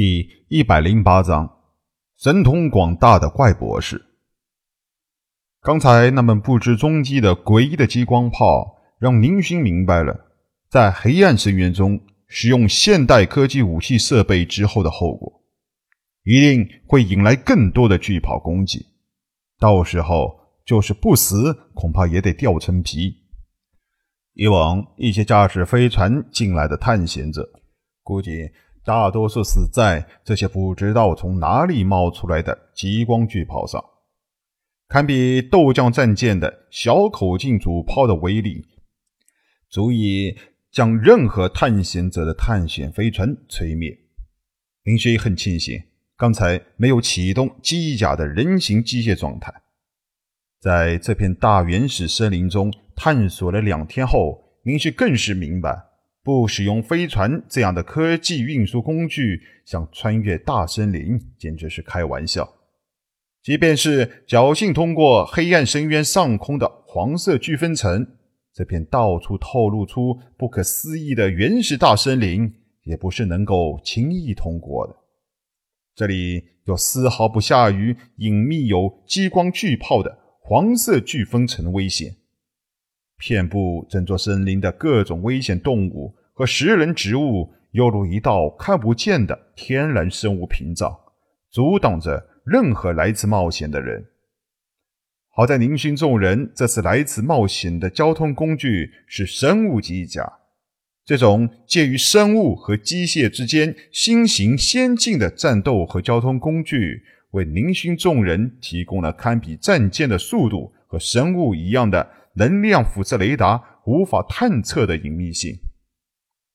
第一百零八章，神通广大的怪博士。刚才那门不知踪迹的诡异的激光炮，让宁勋明白了，在黑暗深渊中使用现代科技武器设备之后的后果，一定会引来更多的巨炮攻击。到时候，就是不死，恐怕也得掉层皮。以往一些驾驶飞船进来的探险者，估计。大多数死在这些不知道从哪里冒出来的激光巨炮上，堪比豆浆战舰的小口径主炮的威力，足以将任何探险者的探险飞船摧灭。林雪很庆幸刚才没有启动机甲的人形机械状态，在这片大原始森林中探索了两天后，林雪更是明白。不使用飞船这样的科技运输工具，想穿越大森林，简直是开玩笑。即便是侥幸通过黑暗深渊上空的黄色飓风层，这片到处透露出不可思议的原始大森林，也不是能够轻易通过的。这里又丝毫不下于隐秘有激光巨炮的黄色飓风层危险，遍布整座森林的各种危险动物。和食人植物犹如一道看不见的天然生物屏障，阻挡着任何来此冒险的人。好在宁勋众人这次来此冒险的交通工具是生物机甲，这种介于生物和机械之间新型先进的战斗和交通工具，为宁勋众人提供了堪比战舰的速度和生物一样的能量辐射雷达无法探测的隐秘性。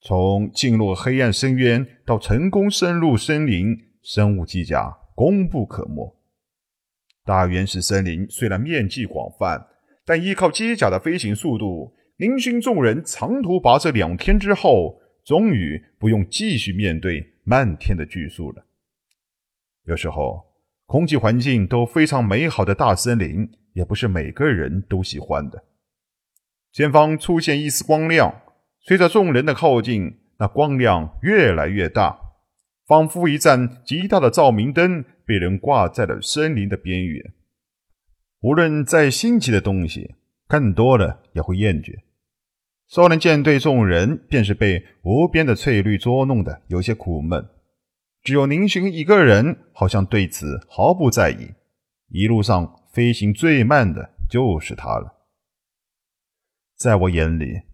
从进入黑暗深渊到成功深入森林，生物机甲功不可没。大原始森林虽然面积广泛，但依靠机甲的飞行速度，林勋众人长途跋涉两天之后，终于不用继续面对漫天的巨树了。有时候，空气环境都非常美好的大森林，也不是每个人都喜欢的。前方出现一丝光亮。随着众人的靠近，那光亮越来越大，仿佛一盏极大的照明灯被人挂在了森林的边缘。无论再新奇的东西，看多了也会厌倦。少年舰队众人便是被无边的翠绿捉弄的有些苦闷，只有宁寻一个人好像对此毫不在意。一路上飞行最慢的就是他了，在我眼里。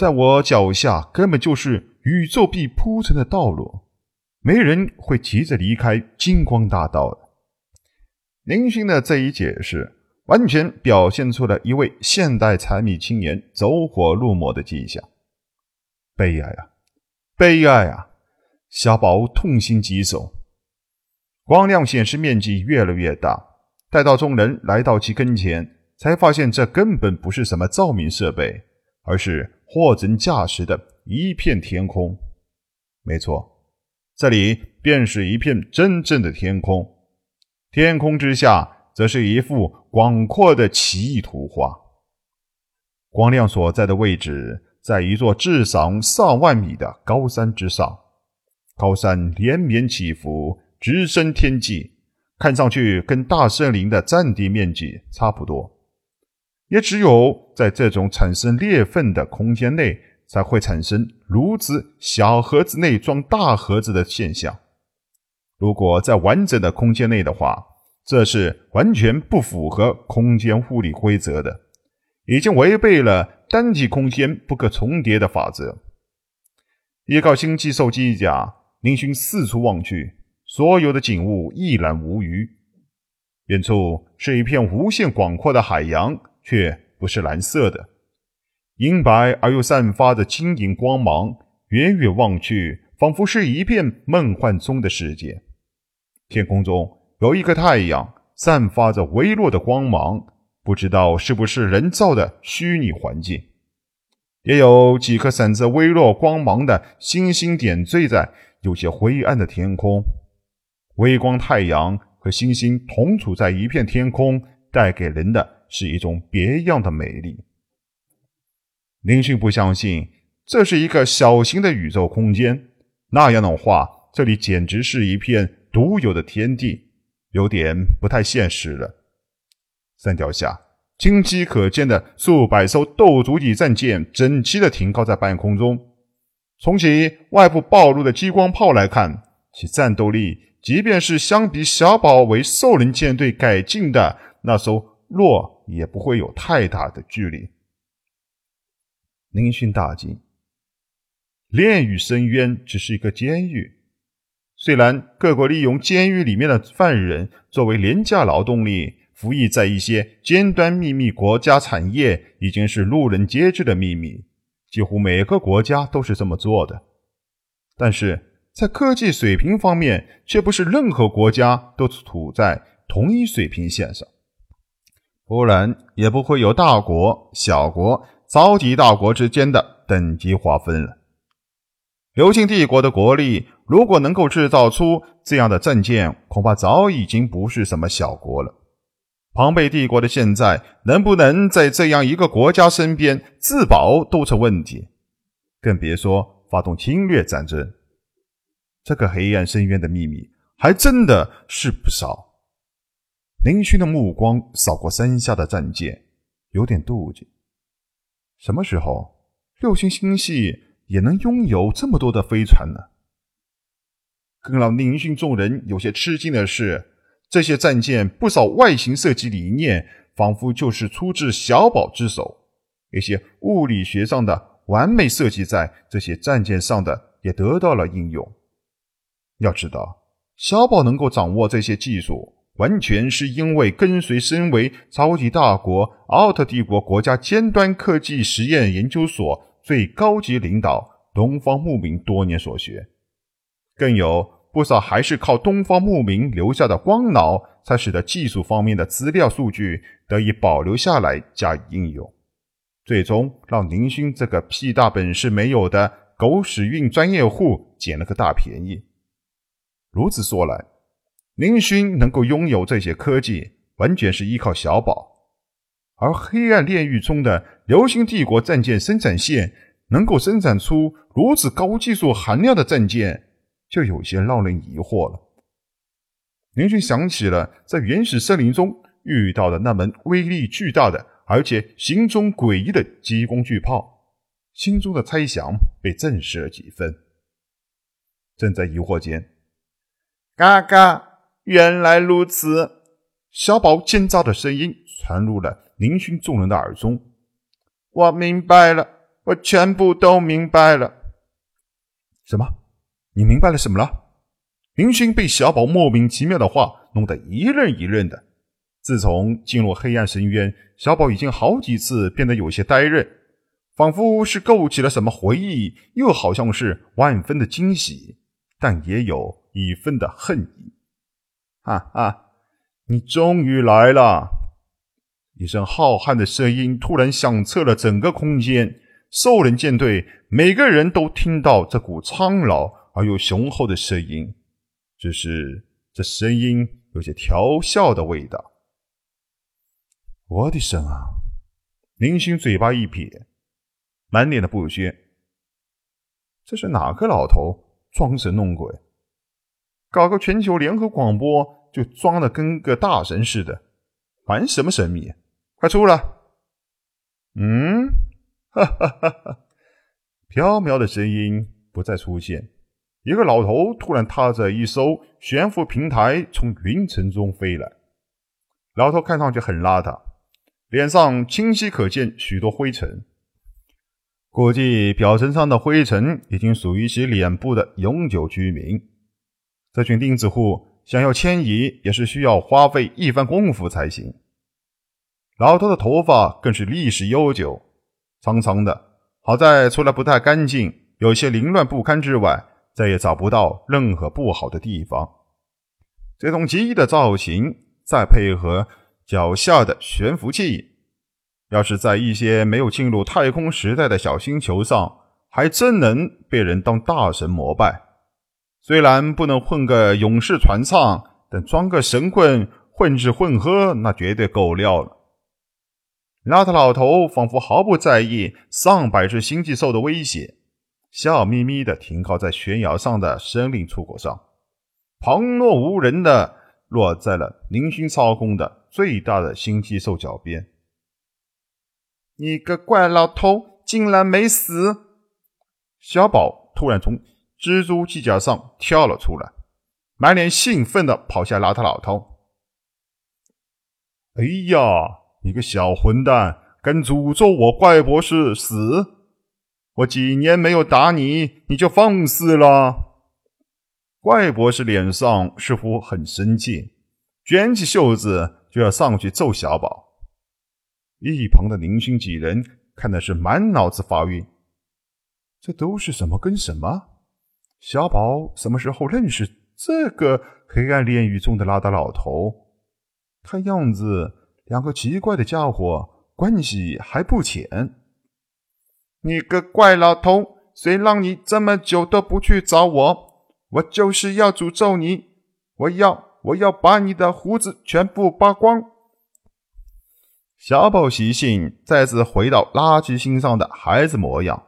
在我脚下根本就是宇宙币铺成的道路，没人会急着离开金光大道的。林勋的这一解释，完全表现出了一位现代财迷青年走火入魔的迹象。悲哀啊，悲哀啊！小宝痛心疾首。光亮显示面积越来越大，待到众人来到其跟前，才发现这根本不是什么照明设备，而是。货真价实的一片天空，没错，这里便是一片真正的天空。天空之下，则是一幅广阔的奇异图画。光亮所在的位置，在一座至少上万米的高山之上。高山连绵起伏，直升天际，看上去跟大森林的占地面积差不多。也只有在这种产生裂缝的空间内，才会产生如此小盒子内装大盒子的现象。如果在完整的空间内的话，这是完全不符合空间物理规则的，已经违背了单体空间不可重叠的法则。依靠星际兽机甲，林勋四处望去，所有的景物一览无余。远处是一片无限广阔的海洋。却不是蓝色的，银白而又散发着晶莹光芒。远远望去，仿佛是一片梦幻中的世界。天空中有一颗太阳，散发着微弱的光芒，不知道是不是人造的虚拟环境。也有几颗闪着微弱光芒的星星点缀在有些灰暗的天空。微光太阳和星星同处在一片天空，带给人的。是一种别样的美丽。林勋不相信这是一个小型的宇宙空间，那样的话，这里简直是一片独有的天地，有点不太现实了。山脚下清晰可见的数百艘斗族级战舰整齐的停靠在半空中，从其外部暴露的激光炮来看，其战斗力即便是相比小宝为兽人舰队改进的那艘洛，也不会有太大的距离。林勋大惊。炼狱深渊只是一个监狱，虽然各国利用监狱里面的犯人作为廉价劳动力，服役在一些尖端秘密国家产业，已经是路人皆知的秘密，几乎每个国家都是这么做的。但是在科技水平方面，却不是任何国家都处在同一水平线上，不然也不会有大国、小国、超级大国之间的等级划分了。流星帝国的国力，如果能够制造出这样的战舰，恐怕早已经不是什么小国了。庞贝帝国的现在，能不能在这样一个国家身边自保都成问题，更别说发动侵略战争。这个黑暗深渊的秘密，还真的是不少。林勋的目光扫过山下的战舰，有点妒忌。什么时候，六星星系？也能拥有这么多的飞船呢？更让林勋众人有些吃惊的是，这些战舰不少外形设计理念，仿佛就是出自小宝之手。一些物理学上的完美设计，在这些战舰上的也得到了应用。要知道，小宝能够掌握这些技术，完全是因为跟随身为超级大国奥特帝国国家尖端科技实验研究所。最高级领导东方牧民多年所学，更有不少还是靠东方牧民留下的光脑，才使得技术方面的资料数据得以保留下来加以应用，最终让林勋这个屁大本事没有的狗屎运专业户捡了个大便宜。如此说来，林勋能够拥有这些科技，完全是依靠小宝。而黑暗炼狱中的流星帝国战舰生产线能够生产出如此高技术含量的战舰，就有些让人疑惑了。林勋想起了在原始森林中遇到的那门威力巨大的而且行踪诡异的激光巨炮，心中的猜想被证实了几分。正在疑惑间，嘎嘎，原来如此！小宝尖叫的声音传入了。林勋众人的耳中，我明白了，我全部都明白了。什么？你明白了什么了？林勋被小宝莫名其妙的话弄得一愣一愣的。自从进入黑暗深渊，小宝已经好几次变得有些呆愣，仿佛是勾起了什么回忆，又好像是万分的惊喜，但也有一分的恨意。哈哈，你终于来了！一声浩瀚的声音突然响彻了整个空间，兽人舰队每个人都听到这股苍老而又雄厚的声音，只是这声音有些调笑的味道。我的神啊！林星嘴巴一撇，满脸的不屑。这是哪个老头装神弄鬼，搞个全球联合广播就装的跟个大神似的，玩什么神秘？快出来！嗯，哈哈哈哈！飘渺的声音不再出现。一个老头突然踏着一艘悬浮平台从云层中飞来。老头看上去很邋遢，脸上清晰可见许多灰尘。估计表层上的灰尘已经属于其脸部的永久居民。这群钉子户想要迁移，也是需要花费一番功夫才行。老头的头发更是历史悠久，长长的。好在除了不太干净、有些凌乱不堪之外，再也找不到任何不好的地方。这种奇异的造型，再配合脚下的悬浮器，要是在一些没有进入太空时代的小星球上，还真能被人当大神膜拜。虽然不能混个勇士传唱，但装个神棍混吃混喝，那绝对够料了。邋遢老头仿佛毫不在意上百只星际兽的威胁，笑眯眯的停靠在悬崖上的森林出口上，旁若无人的落在了林勋操控的最大的星际兽脚边。你个怪老头，竟然没死！小宝突然从蜘蛛机甲上跳了出来，满脸兴奋的跑下邋遢老头。哎呀，你个小混蛋，敢诅咒我怪博士死！我几年没有打你，你就放肆了！怪博士脸上似乎很生气，卷起袖子就要上去揍小宝。一旁的林勋几人看的是满脑子发晕，这都是什么跟什么？小宝什么时候认识这个黑暗炼狱中的拉达老头？看样子，两个奇怪的家伙关系还不浅。你个怪老头，谁让你这么久都不去找我？我就是要诅咒你！我要，我要把你的胡子全部扒光！小宝习性再次回到垃圾星上的孩子模样，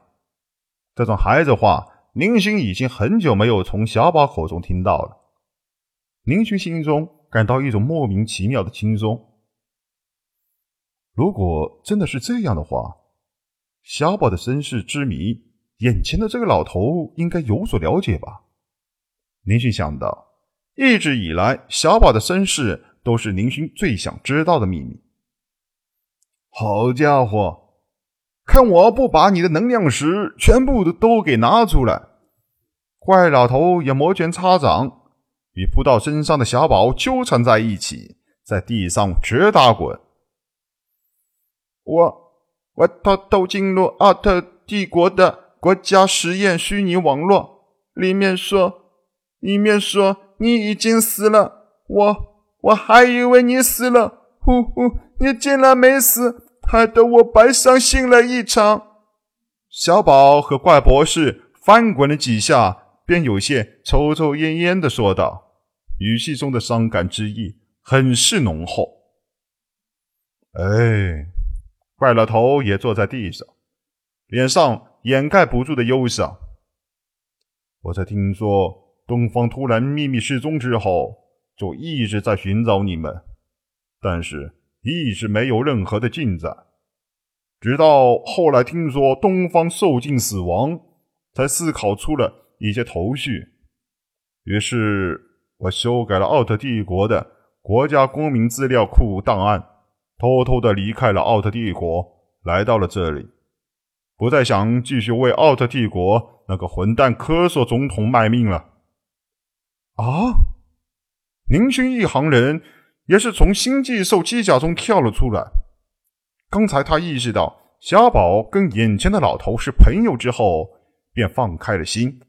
这种孩子话，宁勋已经很久没有从小宝口中听到了。宁勋心中感到一种莫名其妙的轻松。如果真的是这样的话，小宝的身世之谜，眼前的这个老头应该有所了解吧？宁勋想到，一直以来，小宝的身世都是宁勋最想知道的秘密。好家伙，看我不把你的能量石全部都都给拿出来！怪老头也摩拳擦掌，与扑到身上的小宝纠缠在一起，在地上直打滚。我我偷偷进入奥特帝国的国家实验虚拟网络，里面说，里面说你已经死了，我我还以为你死了。呼呼！你竟然没死，害得我白伤心了一场。小宝和怪博士翻滚了几下，便有些抽抽噎噎的说道，语气中的伤感之意很是浓厚。哎，怪老头也坐在地上，脸上掩盖不住的忧伤。我在听说东方突然秘密失踪之后，就一直在寻找你们。但是一直没有任何的进展，直到后来听说东方受尽死亡，才思考出了一些头绪。于是我修改了奥特帝国的国家公民资料库档案，偷偷的离开了奥特帝国，来到了这里，不再想继续为奥特帝国那个混蛋科索总统卖命了。啊！宁勋一行人。也是从星际兽机甲中跳了出来。刚才他意识到小宝跟眼前的老头是朋友之后，便放开了心。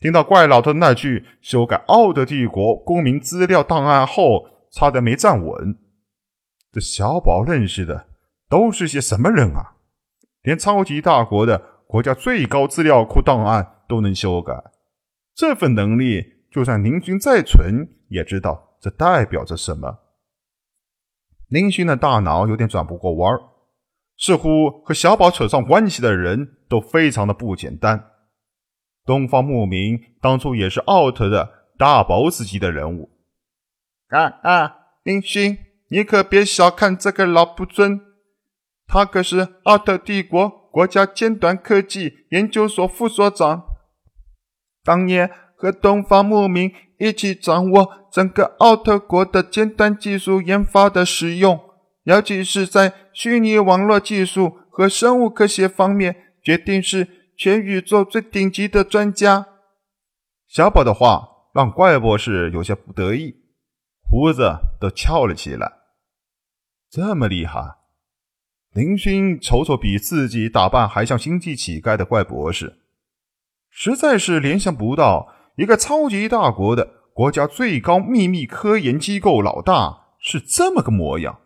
听到怪老头那句“修改奥德帝国公民资料档案”后，差点没站稳。这小宝认识的都是些什么人啊？连超级大国的国家最高资料库档案都能修改，这份能力，就算宁军再蠢，也知道。这代表着什么？林勋的大脑有点转不过弯儿，似乎和小宝扯上关系的人都非常的不简单。东方牧民当初也是奥特的大 boss 级的人物。啊啊，林勋，你可别小看这个老不尊，他可是奥特帝国国家尖端科技研究所副所长，当年和东方牧民。一起掌握整个奥特国的尖端技术研发的使用，尤其是在虚拟网络技术和生物科学方面，决定是全宇宙最顶级的专家。小宝的话让怪博士有些不得意，胡子都翘了起来。这么厉害？林勋瞅瞅比自己打扮还像星际乞丐的怪博士，实在是联想不到。一个超级大国的国家最高秘密科研机构老大是这么个模样？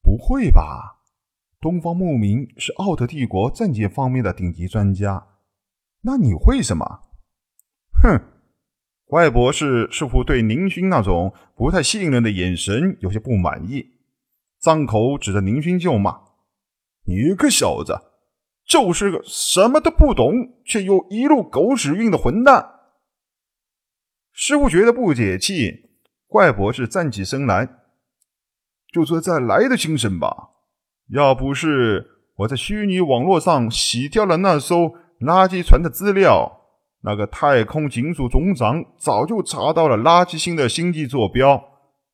不会吧？东方牧民是奥特帝国战舰方面的顶级专家，那你会什么？哼！怪博士似乎对宁勋那种不太信任的眼神有些不满意，张口指着宁勋就骂：“你个小子，就是个什么都不懂却又一路狗屎运的混蛋。师傅觉得不解气，怪博士站起身来，就说：“再来的精神吧！要不是我在虚拟网络上洗掉了那艘垃圾船的资料。”那个太空警署总长早就查到了垃圾星的星际坐标，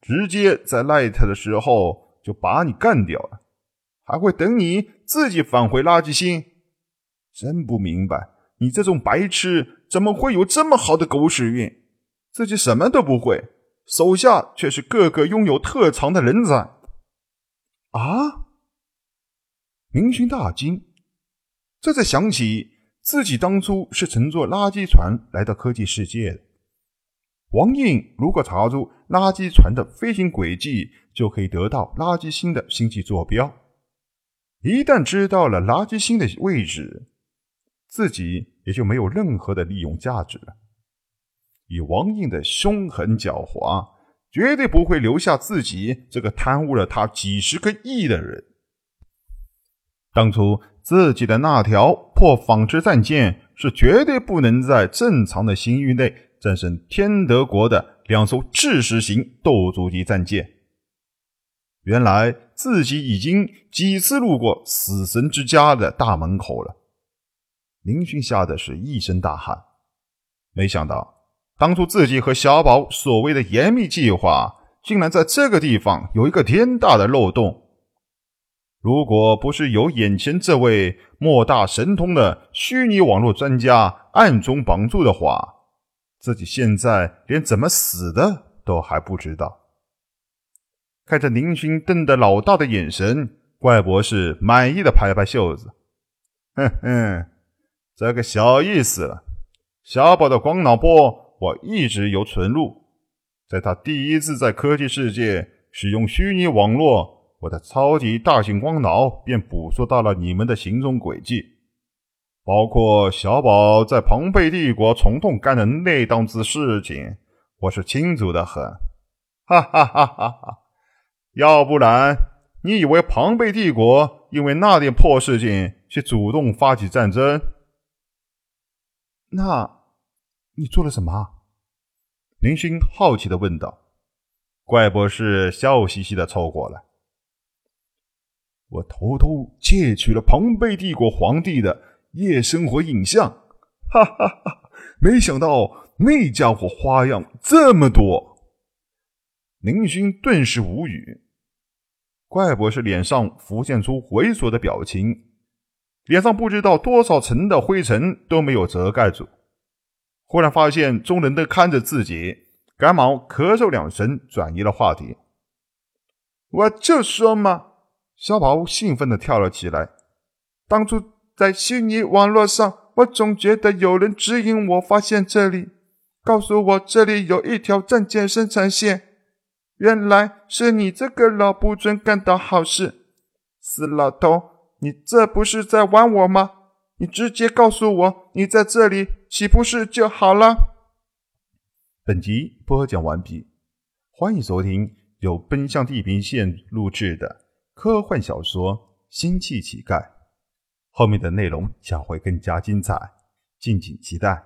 直接在 Light 的时候就把你干掉了，还会等你自己返回垃圾星。真不明白，你这种白痴怎么会有这么好的狗屎运？自己什么都不会，手下却是个个拥有特长的人才。啊！明勋大惊，这才想起。自己当初是乘坐垃圾船来到科技世界的。王印如果查出垃圾船的飞行轨迹，就可以得到垃圾星的星际坐标。一旦知道了垃圾星的位置，自己也就没有任何的利用价值了。以王印的凶狠狡猾，绝对不会留下自己这个贪污了他几十个亿的人。当初。自己的那条破纺织战舰是绝对不能在正常的星域内战胜天德国的两艘制式型斗族级战舰。原来自己已经几次路过死神之家的大门口了。林勋吓得是一声大汗，没想到当初自己和小宝所谓的严密计划，竟然在这个地方有一个天大的漏洞。如果不是有眼前这位莫大神通的虚拟网络专家暗中帮助的话，自己现在连怎么死的都还不知道。看着林勋瞪得老大的眼神，怪博士满意的拍拍袖子：“哼哼，这个小意思了。小宝的光脑波我一直有存录，在他第一次在科技世界使用虚拟网络。”我的超级大型光脑便捕捉到了你们的行踪轨迹，包括小宝在庞贝帝国虫洞干的那档子事情，我是清楚的很。哈哈哈哈哈！要不然，你以为庞贝帝国因为那点破事情去主动发起战争？那，你做了什么？林勋好奇的问道。怪博士笑嘻嘻的凑过来。我偷偷窃取了庞贝帝国皇帝的夜生活影像，哈哈哈！没想到那家伙花样这么多。林勋顿时无语，怪博士脸上浮现出猥琐的表情，脸上不知道多少层的灰尘都没有遮盖住。忽然发现众人都看着自己，赶忙咳嗽两声，转移了话题。我就说嘛。小宝兴奋地跳了起来。当初在虚拟网络上，我总觉得有人指引我发现这里，告诉我这里有一条战舰生产线。原来是你这个老不准干的好事，死老头！你这不是在玩我吗？你直接告诉我你在这里，岂不是就好了？本集播讲完毕，欢迎收听由奔向地平线录制的。科幻小说《星际乞丐》，后面的内容将会更加精彩，敬请期待。